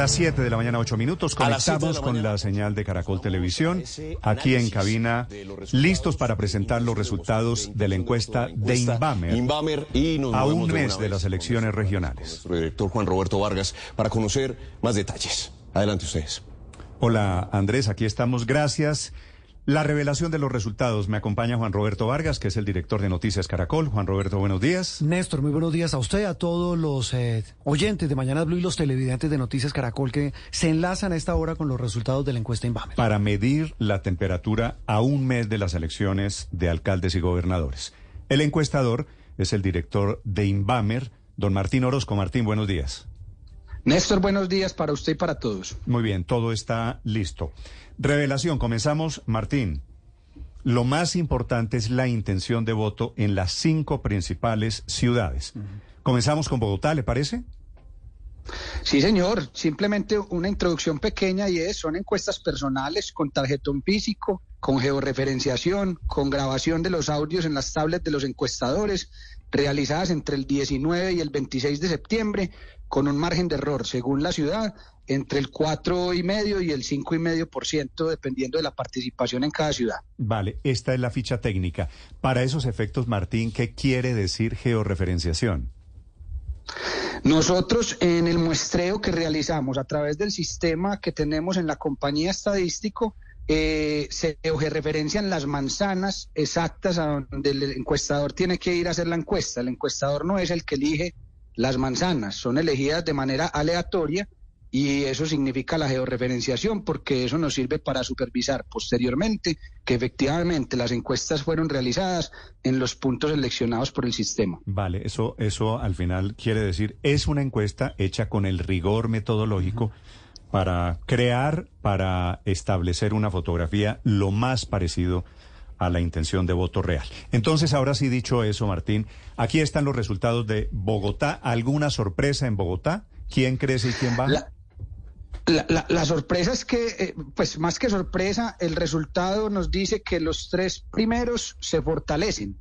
Ahora 7 de la mañana, 8 minutos. Conectamos con la señal de Caracol Televisión. Aquí en cabina, listos para presentar los resultados de la encuesta de Inbamer. a un mes de las elecciones regionales. Nuestro director Juan Roberto Vargas para conocer más detalles. Adelante ustedes. Hola Andrés, aquí estamos. Gracias. La revelación de los resultados. Me acompaña Juan Roberto Vargas, que es el director de Noticias Caracol. Juan Roberto, buenos días. Néstor, muy buenos días a usted, a todos los eh, oyentes de Mañana Blue y los televidentes de Noticias Caracol que se enlazan a esta hora con los resultados de la encuesta Inbamer. Para medir la temperatura a un mes de las elecciones de alcaldes y gobernadores. El encuestador es el director de Inbamer, don Martín Orozco. Martín, buenos días. Néstor, buenos días para usted y para todos. Muy bien, todo está listo. Revelación, comenzamos, Martín. Lo más importante es la intención de voto en las cinco principales ciudades. Comenzamos con Bogotá, ¿le parece? Sí, señor. Simplemente una introducción pequeña y es, son encuestas personales con tarjetón físico, con georreferenciación, con grabación de los audios en las tablets de los encuestadores, realizadas entre el 19 y el 26 de septiembre, con un margen de error, según la ciudad, entre el cuatro y medio y el cinco y medio por ciento, dependiendo de la participación en cada ciudad. Vale, esta es la ficha técnica. Para esos efectos, Martín, ¿qué quiere decir georreferenciación? Nosotros en el muestreo que realizamos a través del sistema que tenemos en la compañía estadístico, eh, se georreferencian las manzanas exactas a donde el encuestador tiene que ir a hacer la encuesta. El encuestador no es el que elige las manzanas, son elegidas de manera aleatoria y eso significa la georreferenciación porque eso nos sirve para supervisar posteriormente que efectivamente las encuestas fueron realizadas en los puntos seleccionados por el sistema. Vale, eso eso al final quiere decir es una encuesta hecha con el rigor metodológico para crear, para establecer una fotografía lo más parecido a la intención de voto real. Entonces, ahora sí dicho eso, Martín, aquí están los resultados de Bogotá. ¿Alguna sorpresa en Bogotá? ¿Quién crece y quién va? La, sorpresa es que, eh, pues más que sorpresa, el resultado nos dice que los tres primeros se fortalecen,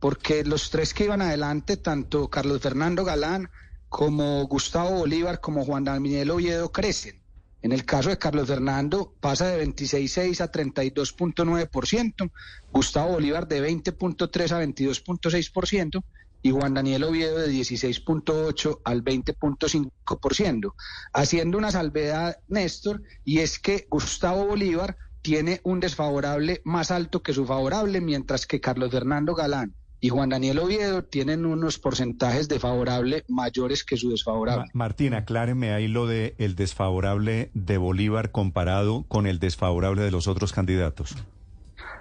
porque los tres que iban adelante, tanto Carlos Fernando Galán como Gustavo Bolívar, como Juan Daniel Oviedo, crecen. En el caso de Carlos Fernando pasa de 26.6 a 32.9%, Gustavo Bolívar de 20.3 a 22.6%, y Juan Daniel Oviedo de 16.8 al 20.5%, haciendo una salvedad, Néstor, y es que Gustavo Bolívar tiene un desfavorable más alto que su favorable, mientras que Carlos Fernando Galán y Juan Daniel Oviedo tienen unos porcentajes de favorable mayores que su desfavorable. Martín, acláreme ahí lo de el desfavorable de Bolívar comparado con el desfavorable de los otros candidatos.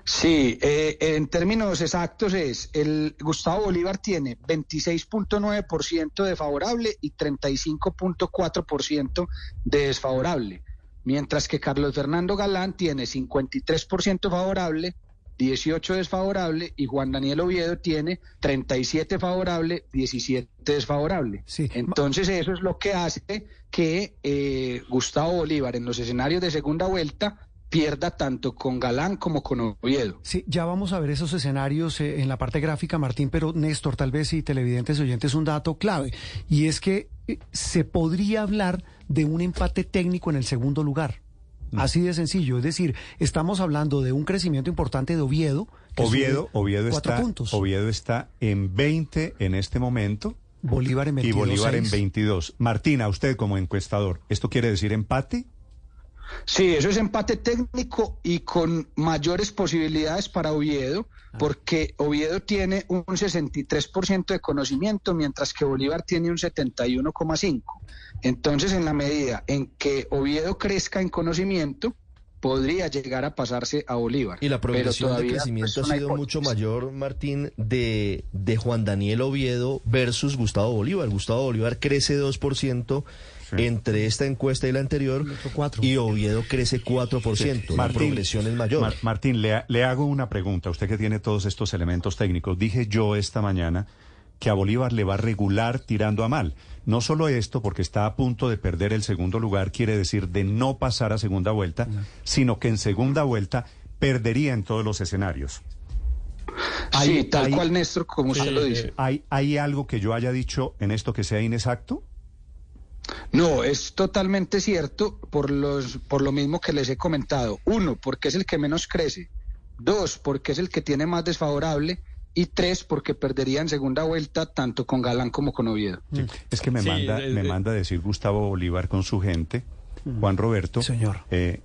Sí, eh, en términos exactos es, el Gustavo Bolívar tiene 26.9% de favorable y 35.4% de desfavorable, mientras que Carlos Fernando Galán tiene 53% favorable, 18 desfavorable y Juan Daniel Oviedo tiene 37 favorable, 17 desfavorable. Sí. Entonces eso es lo que hace que eh, Gustavo Bolívar en los escenarios de segunda vuelta pierda tanto con Galán como con Oviedo. Sí, ya vamos a ver esos escenarios eh, en la parte gráfica, Martín, pero Néstor, tal vez y televidentes oyentes, un dato clave, y es que eh, se podría hablar de un empate técnico en el segundo lugar. Mm. Así de sencillo, es decir, estamos hablando de un crecimiento importante de Oviedo. Oviedo, Oviedo está, Oviedo está en 20 en este momento. Bolívar en 22. Y Bolívar en 22. Martina, usted como encuestador, ¿esto quiere decir empate? Sí, eso es empate técnico y con mayores posibilidades para Oviedo, ah. porque Oviedo tiene un 63% de conocimiento, mientras que Bolívar tiene un 71,5%. Entonces, en la medida en que Oviedo crezca en conocimiento, podría llegar a pasarse a Bolívar. Y la progresión de crecimiento pues, ha sido mucho mayor, Martín, de, de Juan Daniel Oviedo versus Gustavo Bolívar. Gustavo Bolívar crece 2% entre esta encuesta y la anterior, y Oviedo crece 4%. la progresión es mayor. Martín, le, le hago una pregunta. Usted que tiene todos estos elementos técnicos. Dije yo esta mañana que a Bolívar le va a regular tirando a mal. No solo esto, porque está a punto de perder el segundo lugar, quiere decir de no pasar a segunda vuelta, sino que en segunda vuelta perdería en todos los escenarios. Sí, tal cual, Néstor, como usted lo dice. ¿hay, ¿Hay algo que yo haya dicho en esto que sea inexacto? No, es totalmente cierto por, los, por lo mismo que les he comentado. Uno, porque es el que menos crece. Dos, porque es el que tiene más desfavorable. Y tres, porque perdería en segunda vuelta tanto con Galán como con Oviedo. Es que me, manda, me manda decir Gustavo Bolívar con su gente, Juan Roberto, Señor. Eh,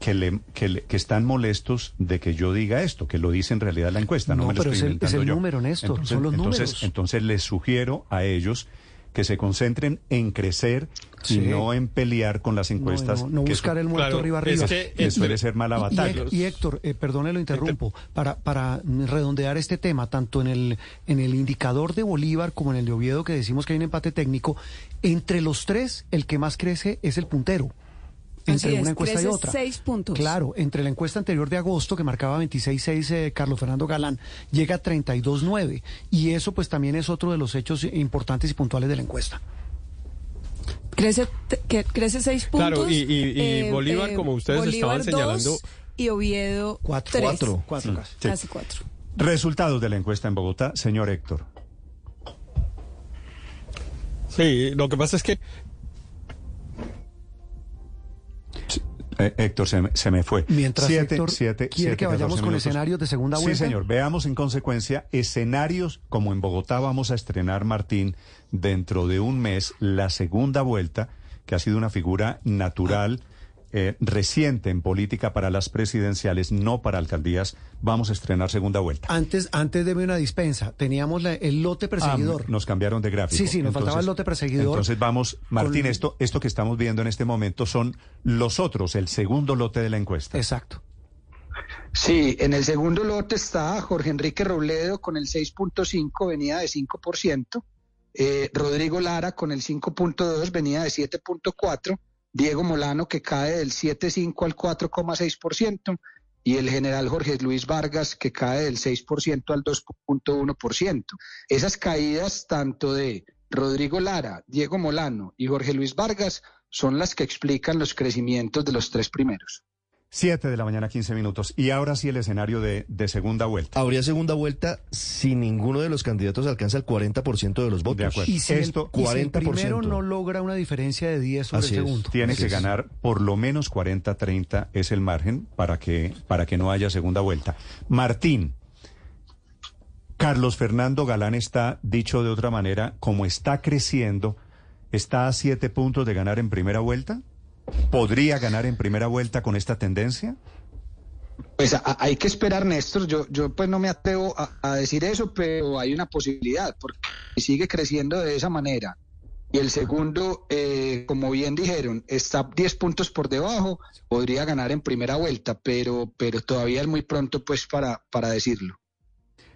que, le, que, que, están molestos de que yo diga esto, que lo dice en realidad la encuesta. No, no me lo estoy es el, es el yo. número, Néstor, entonces, son los entonces, números. Entonces les sugiero a ellos que se concentren en crecer Sí. y no en pelear con las encuestas. No, no, no que buscar el muerto Claro, arriba arriba. es que- suele ser mala Y- y- batalla. Y, Héctor, eh, perdone lo interrumpo, para, para redondear este tema, tanto en el, en el indicador de Bolívar como en el de Oviedo, que decimos que hay un empate técnico, entre los tres, el que más crece es el puntero. Entre Así es, una encuesta y crece otra. seis puntos. Claro, entre la encuesta anterior de agosto, que marcaba 26.6 eh, Carlos Fernando Galán, llega a 32.9. Y eso pues también es otro de los hechos importantes y puntuales de la encuesta. Crece, que, crece seis puntos. Claro, y- y- y Bolívar, como ustedes Bolívar estaban señalando- dos y Oviedo Cuatro. tres. Cuatro. Cuatro casi. Sí. Casi cuatro. Resultados de la encuesta en Bogotá, señor Héctor. Sí, lo que pasa es que Eh, Héctor, se me, se me fue. Mientras Siete- Héctor siete- quiere siete, que vayamos 14 con minutos. escenarios de segunda vuelta. Sí, señor. Veamos en consecuencia escenarios como en Bogotá vamos a estrenar, Martín, dentro de un mes, la segunda vuelta, que ha sido una figura natural, eh, reciente en política para las presidenciales, no para alcaldías. Vamos a estrenar segunda vuelta. Antes, antes de una dispensa, teníamos la- el lote perseguidor. Ah, nos cambiaron de gráfico. Sí, sí, nos faltaba el lote perseguidor. Entonces vamos, Martín, Con- esto, esto que estamos viendo en este momento son los otros, el segundo lote de la encuesta. Exacto. Sí, en el segundo lote está Jorge Enrique Robledo con el 6.5, venía de 5%. eh, Rodrigo Lara con el 5.2, venía de 7.4. Diego Molano que cae del 7.5 al 4,6%. Y el general Jorge Luis Vargas que cae del 6% al 2.1%. Esas caídas tanto de Rodrigo Lara, Diego Molano y Jorge Luis Vargas son las que explican los crecimientos de los tres primeros. Siete de la mañana, 15 minutos. Y ahora sí el escenario de, de segunda vuelta. Habría segunda vuelta si ninguno de los candidatos alcanza el 40% de los votos. De acuerdo. Y si, Esto, el, y si el 40%. primero no logra una diferencia de 10 sobre Así el es. segundo. Tiene Así que es. ganar por lo menos 40-30 es el margen para que, para que no haya segunda vuelta. Martín, Carlos Fernando Galán está, dicho de otra manera, como está creciendo, está a siete puntos de ganar en primera vuelta. ¿Podría ganar en primera vuelta con esta tendencia? Pues a- hay que esperar, Néstor. Yo, yo pues no me atrevo a, decir eso, pero hay una posibilidad, porque si sigue creciendo de esa manera. Y el segundo, eh, como bien dijeron, está 10 puntos por debajo, podría ganar en primera vuelta, pero, pero todavía es muy pronto pues para, para decirlo.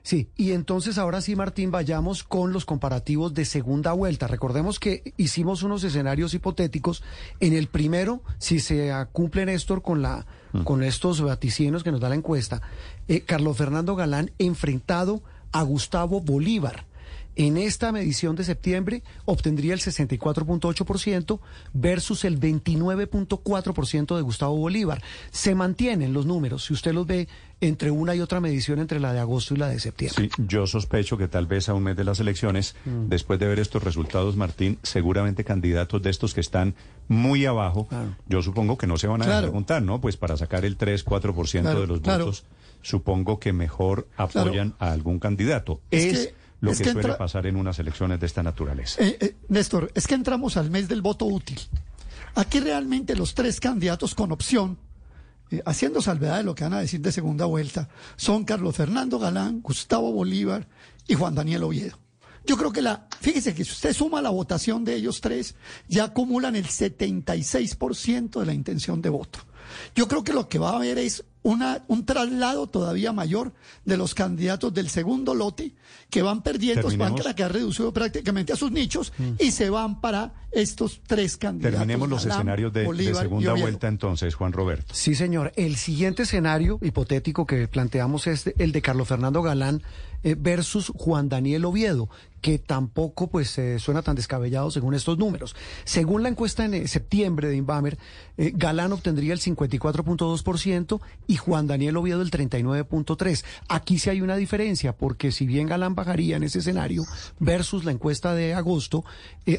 Sí, y entonces ahora sí, Martín, vayamos con los comparativos de segunda vuelta. Recordemos que hicimos unos escenarios hipotéticos. En el primero, si se cumple Néstor con la con estos vaticinios que nos da la encuesta, eh, Carlos Fernando Galán enfrentado a Gustavo Bolívar. En esta medición de septiembre obtendría el 64.8% versus el 29.4% de Gustavo Bolívar. Se mantienen los números, si usted los ve entre una y otra medición entre la de agosto y la de septiembre. Sí, yo sospecho que tal vez a un mes de las elecciones, después de ver estos resultados, Martín, seguramente candidatos de estos que están muy abajo, Claro. yo supongo que no se van a Claro. preguntar, ¿no? Pues para sacar el 3, 4% Claro, de los votos, supongo que mejor apoyan a algún candidato. Es Es, que- lo es que, que suele pasar en unas elecciones de esta naturaleza. Eh, eh, Néstor, es que entramos al mes del voto útil. Aquí realmente los tres candidatos con opción, eh, haciendo salvedad de lo que van a decir de segunda vuelta, son Carlos Fernando Galán, Gustavo Bolívar y Juan Daniel Oviedo. Yo creo que la, fíjese que si usted suma la votación de ellos tres, ya acumulan el 76% de la intención de voto. Yo creo que lo que va a haber es una, un traslado todavía mayor de los candidatos del segundo lote que van perdiendo, van Terminemos. a quedar reducidos prácticamente a sus nichos y se van para estos tres candidatos. Terminemos los escenarios de, Bolívar segunda vuelta entonces, Juan Roberto. Sí, señor. El siguiente escenario hipotético que planteamos es el de Carlos Fernando Galán eh, versus Juan Daniel Oviedo, que tampoco pues eh, suena tan descabellado según estos números. Según la encuesta en eh, septiembre de Inbamer, eh, Galán obtendría el 54.2% y Juan Daniel Oviedo el 39.3%. Aquí sí hay una diferencia, porque si bien Galán bajaría en ese escenario versus la encuesta de agosto,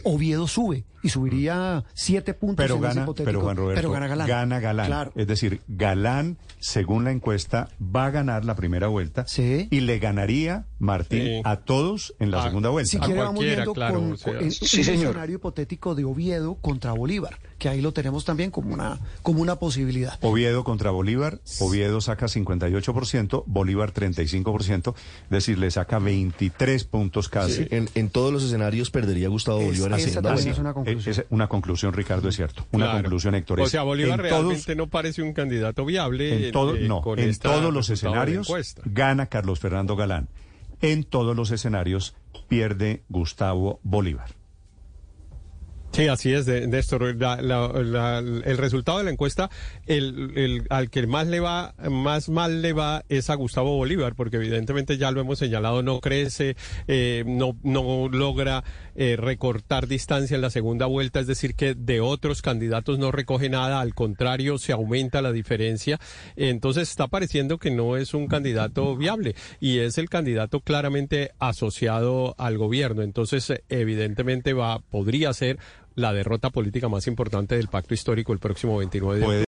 Oviedo sube y subiría 7 puntos pero en gana, ese hipotético, pero, Juan Roberto, pero gana Galán. Gana Galán. Claro. Es decir, Galán, según la encuesta, va a ganar la primera vuelta Sí. y le ganaría Martín Sí. a todos en la A- segunda vuelta. Si A quiere, vamos cualquiera, viendo claro, con, o sea. con- en Sí, un señor. escenario hipotético de Oviedo contra Bolívar, que ahí lo tenemos también como una, como una posibilidad. Oviedo contra Bolívar, Oviedo saca 58%, Bolívar 35%, es decir, le saca 23 puntos casi. Sí, en, en todos los escenarios perdería Gustavo Es- Bolívar esa segunda también vuelta. es una conclusión. Es una conclusión, Ricardo, es cierto. Una Claro. conclusión, Héctor. O sea, Bolívar en todos- realmente no parece un candidato viable. en todo- eh, no, con en esta todos los escenarios gana Carlos Fernando Galán. En todos los escenarios pierde Gustavo Bolívar. Sí, así es, Néstor. La- la- la- el resultado de la encuesta, el- al que más le va, más mal le va es a Gustavo Bolívar, porque evidentemente ya lo hemos señalado, no crece, eh, no, no logra eh, recortar distancia en la segunda vuelta, es decir, que de otros candidatos no recoge nada, al contrario, se aumenta la diferencia. Entonces está pareciendo que no es un candidato viable y es el candidato claramente asociado al gobierno. Entonces, evidentemente va, podría ser la derrota política más importante del pacto histórico el próximo 29 de